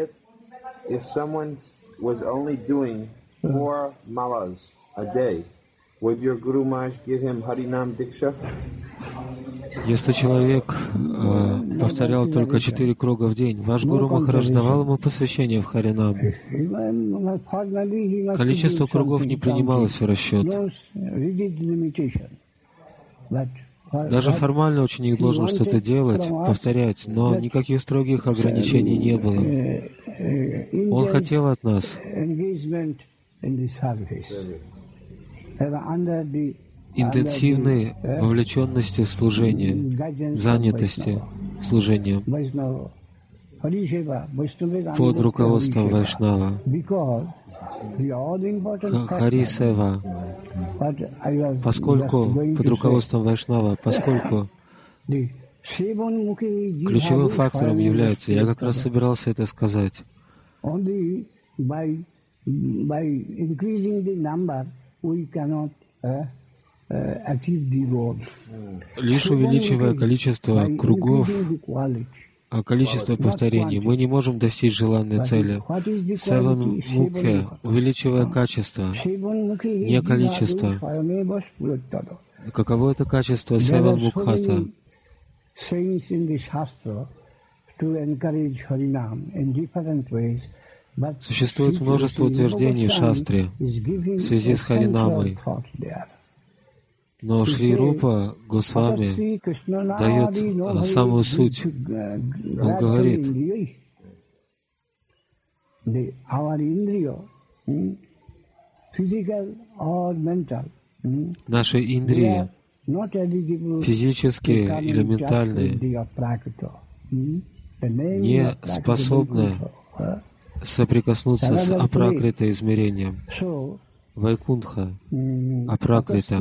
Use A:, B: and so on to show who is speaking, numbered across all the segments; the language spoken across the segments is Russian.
A: if if someone was only doing four malas a day, would your Guru Maharaj give him Harinam Diksha?
B: Если человек э, повторял только четыре круга в день, ваш Гуру Махарадж давал ему посвящение в Харинам. Количество кругов не принималось в расчет. Даже формально ученик должен что-то делать, повторять, но никаких строгих ограничений не было. Он хотел от нас. интенсивной вовлеченности в служение, занятости служением. Под руководством Вайшнава. Хари Сева, поскольку под руководством Вайшнава, поскольку ключевым фактором является, я как раз собирался это сказать, Лишь увеличивая количество кругов, а количество повторений, мы не можем достичь желанной цели. Севан Мукхе, увеличивая качество, не количество. Каково это качество Севан Мукхата? Существует множество утверждений в шастре в связи с Харинамой. Но Шри Рупа Госвами дает а, самую суть. Он говорит, наши индрии, физические или ментальные, не способны соприкоснуться с апракритой измерением. Вайкунха, Апракрита.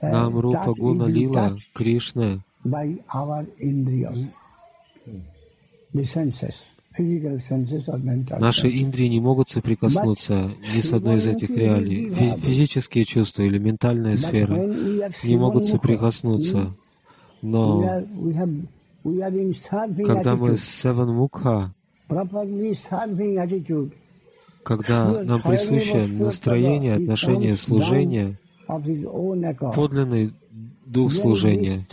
B: Нам Рупа Гуна Лила, Кришна, Наши индрии не могут соприкоснуться ни с одной из этих реалий. Физические чувства или ментальная сфера не могут соприкоснуться. Но когда мы Севан Мукха, когда нам присуще настроение, отношение, служение, подлинный дух служения,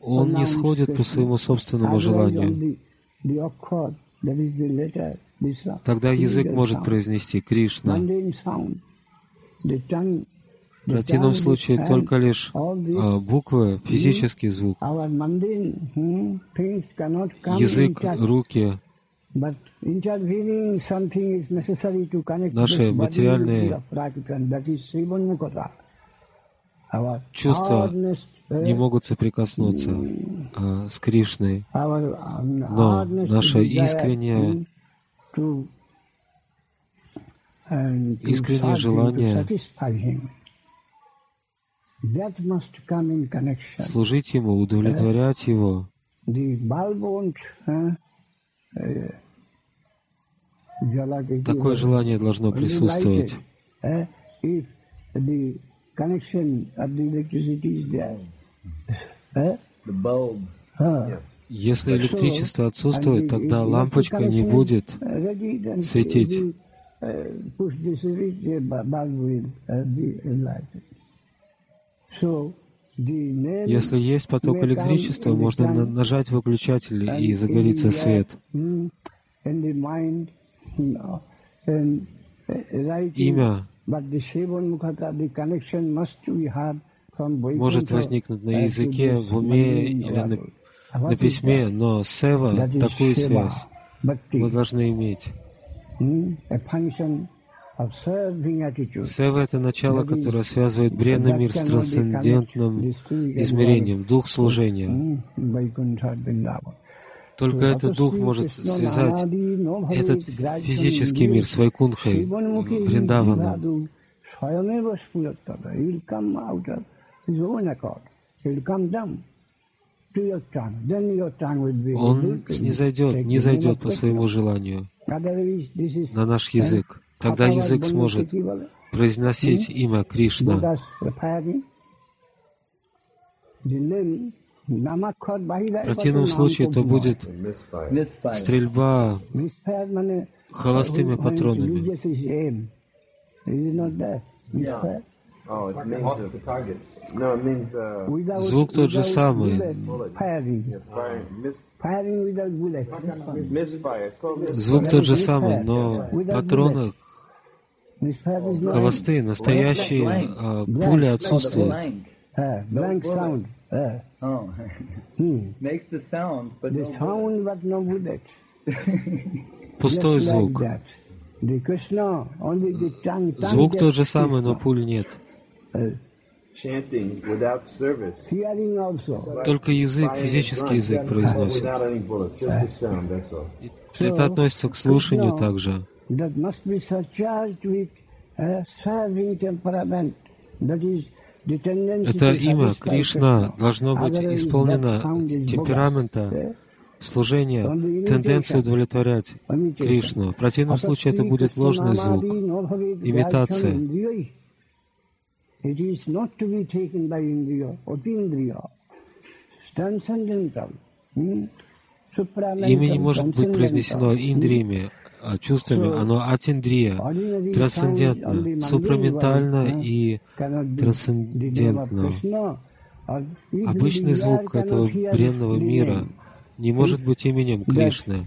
B: он не сходит по своему собственному желанию. Тогда язык может произнести Кришна. В противном случае только лишь а, буквы, физический звук, язык, руки, наши материальные чувства не могут соприкоснуться а, с Кришной, но наше искреннее, искреннее желание служить Ему, удовлетворять Его. Такое желание должно присутствовать. Если электричество отсутствует, тогда лампочка не будет светить. Если есть поток электричества, можно нажать выключатель и загорится свет. Имя может возникнуть на языке, в уме или на, на письме, но сева, такую связь мы должны иметь. Сева — это начало, которое связывает бренный мир с трансцендентным измерением, дух служения. Только этот дух может связать этот физический мир с Вайкунхой, Вриндаваном. Он снизойдет, не зайдет по своему желанию на наш язык. Тогда язык сможет произносить имя Кришна. В противном случае это будет стрельба холостыми патронами.
A: Oh, uh, uh,
B: Звук тот же самый. Звук тот же самый, но патроны холостые, настоящие а, пули отсутствуют.
C: uh. Uh,
D: Oh.
C: hmm.
B: Пустой звук. Звук тот же самый, но пуль нет.
C: Uh.
B: Только язык, физический язык произносит. Это относится к слушанию также.
C: That must be surcharged with a serving temperament. That is
B: Это имя Кришна должно быть исполнено темперамента
C: bogus.
B: служения, тенденции удовлетворять Кришну. В противном случае это будет ложный звук. имитация. Имя не может быть произнесено индриями, а чувствами. Оно атиндрия, трансцендентно, супраментально и трансцендентно. Обычный звук этого бренного мира не может быть именем Кришны.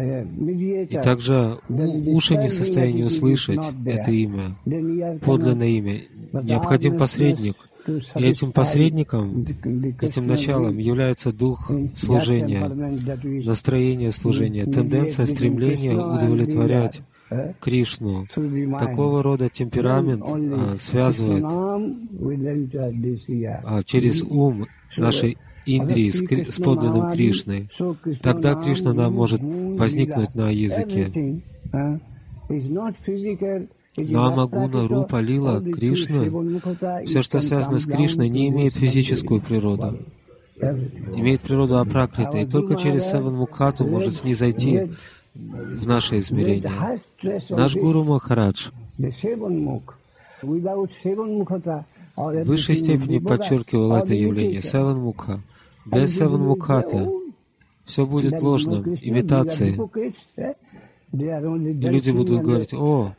B: И также уши не в состоянии услышать это имя, подлинное имя. Необходим посредник. И этим посредником, этим началом является дух служения, настроение служения, тенденция, стремление удовлетворять Кришну. Такого рода темперамент а, связывает а, через ум нашей Индрии с, с подлинным Кришной. Тогда Кришна нам может возникнуть на языке. Нама, Гуна, Рупа, Лила, Кришна, все, что связано с Кришной, не имеет физическую природу. Имеет природу апракриты, и только через Севан Мукхату может снизойти в наше измерение. Наш Гуру Махарадж в высшей степени подчеркивал это явление Севан Мукха. Без Севан Мукхата все будет ложным, имитацией. И люди будут говорить, о,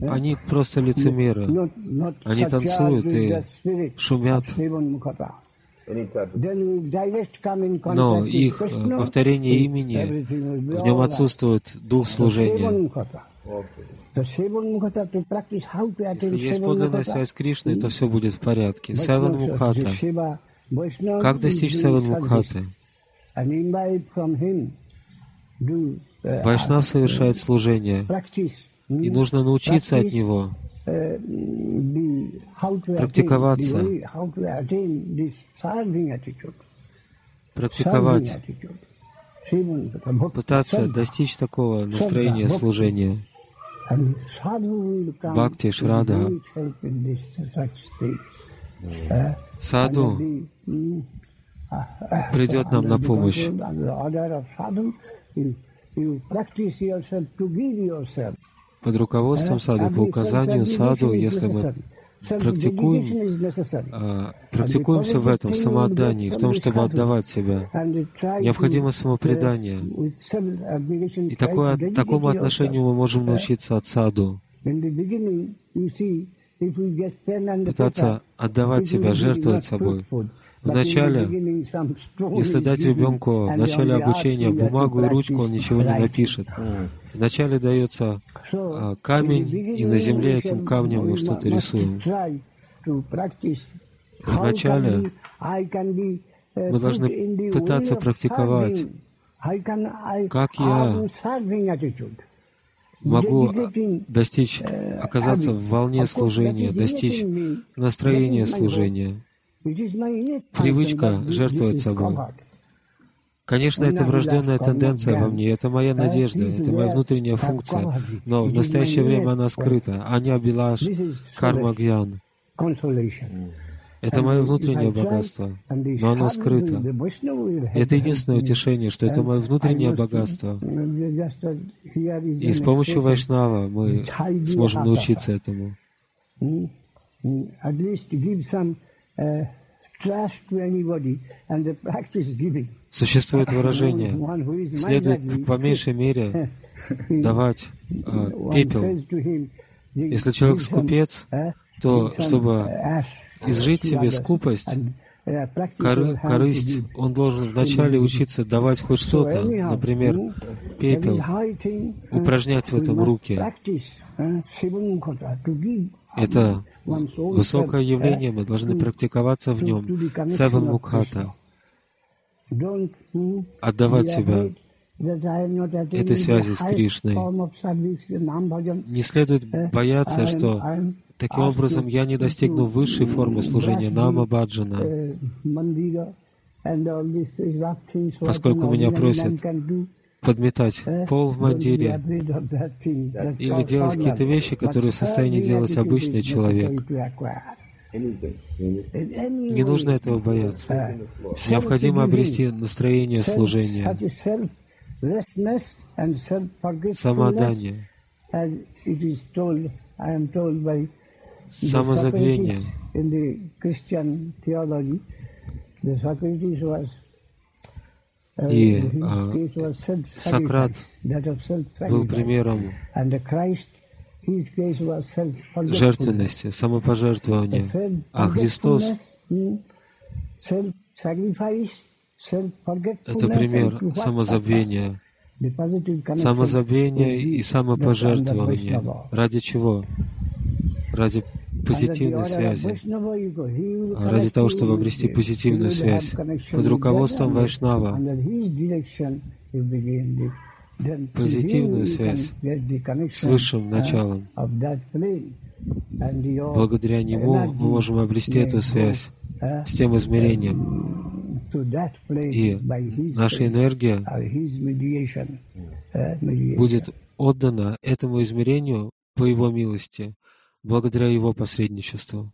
B: они просто лицемеры, они танцуют и шумят,
A: of
B: но их э, повторение имени, в нем отсутствует дух служения. Если есть подлинная связь с Кришной, то все будет в порядке. Севан Мукхата. Как достичь Севан Мукхаты? Вайшнав совершает служение, и нужно научиться от него, практиковаться, практиковать, пытаться достичь такого настроения служения. Бхакти, Шрада, Саду придет нам на помощь. Под руководством саду, по указанию саду, если мы практикуем, а, практикуемся в этом самоотдании, в том, чтобы отдавать себя. Необходимо самопредание. И такое, такому отношению мы можем научиться от саду. Пытаться отдавать себя, жертвовать собой. Вначале, если дать ребенку в начале обучения бумагу и ручку, он ничего не напишет. Вначале дается а, камень, и на земле этим камнем мы что-то рисуем. Вначале мы должны пытаться практиковать, как я могу а, достичь, оказаться в волне служения, достичь настроения служения. Привычка жертвовать собой. Конечно, это врожденная тенденция во мне, это моя надежда, это моя внутренняя функция, но в настоящее время она скрыта. Аня Билаш, Карма Гьян. Это мое внутреннее богатство, но оно скрыто. Это единственное утешение, что это мое внутреннее богатство. И с помощью Вайшнава мы сможем научиться этому. Существует выражение, следует по меньшей мере давать э, пепел. Если человек скупец, то чтобы изжить себе скупость, коры, корысть, он должен вначале учиться давать хоть что-то, например, пепел, упражнять в этом руки. Это высокое явление, мы должны практиковаться в нем. Севен Мукхата. Отдавать себя этой связи с Кришной. Не следует бояться, что таким образом я не достигну высшей формы служения Нама Баджана, поскольку меня просят подметать пол в мандире или делать какие-то вещи, которые в состоянии делать обычный человек. Не нужно этого бояться. Необходимо обрести настроение служения, самоотдание, самозабвение. И а, Сократ был примером жертвенности, самопожертвования. А Христос это пример самозабвения, самозабвения и самопожертвования. Ради чего? Ради позитивной связи, а ради того, чтобы обрести позитивную связь. Под руководством Вайшнава, позитивную связь. С высшим началом. Благодаря нему мы можем обрести эту связь с тем измерением. И наша энергия будет отдана этому измерению по Его милости благодаря Его посредничеству.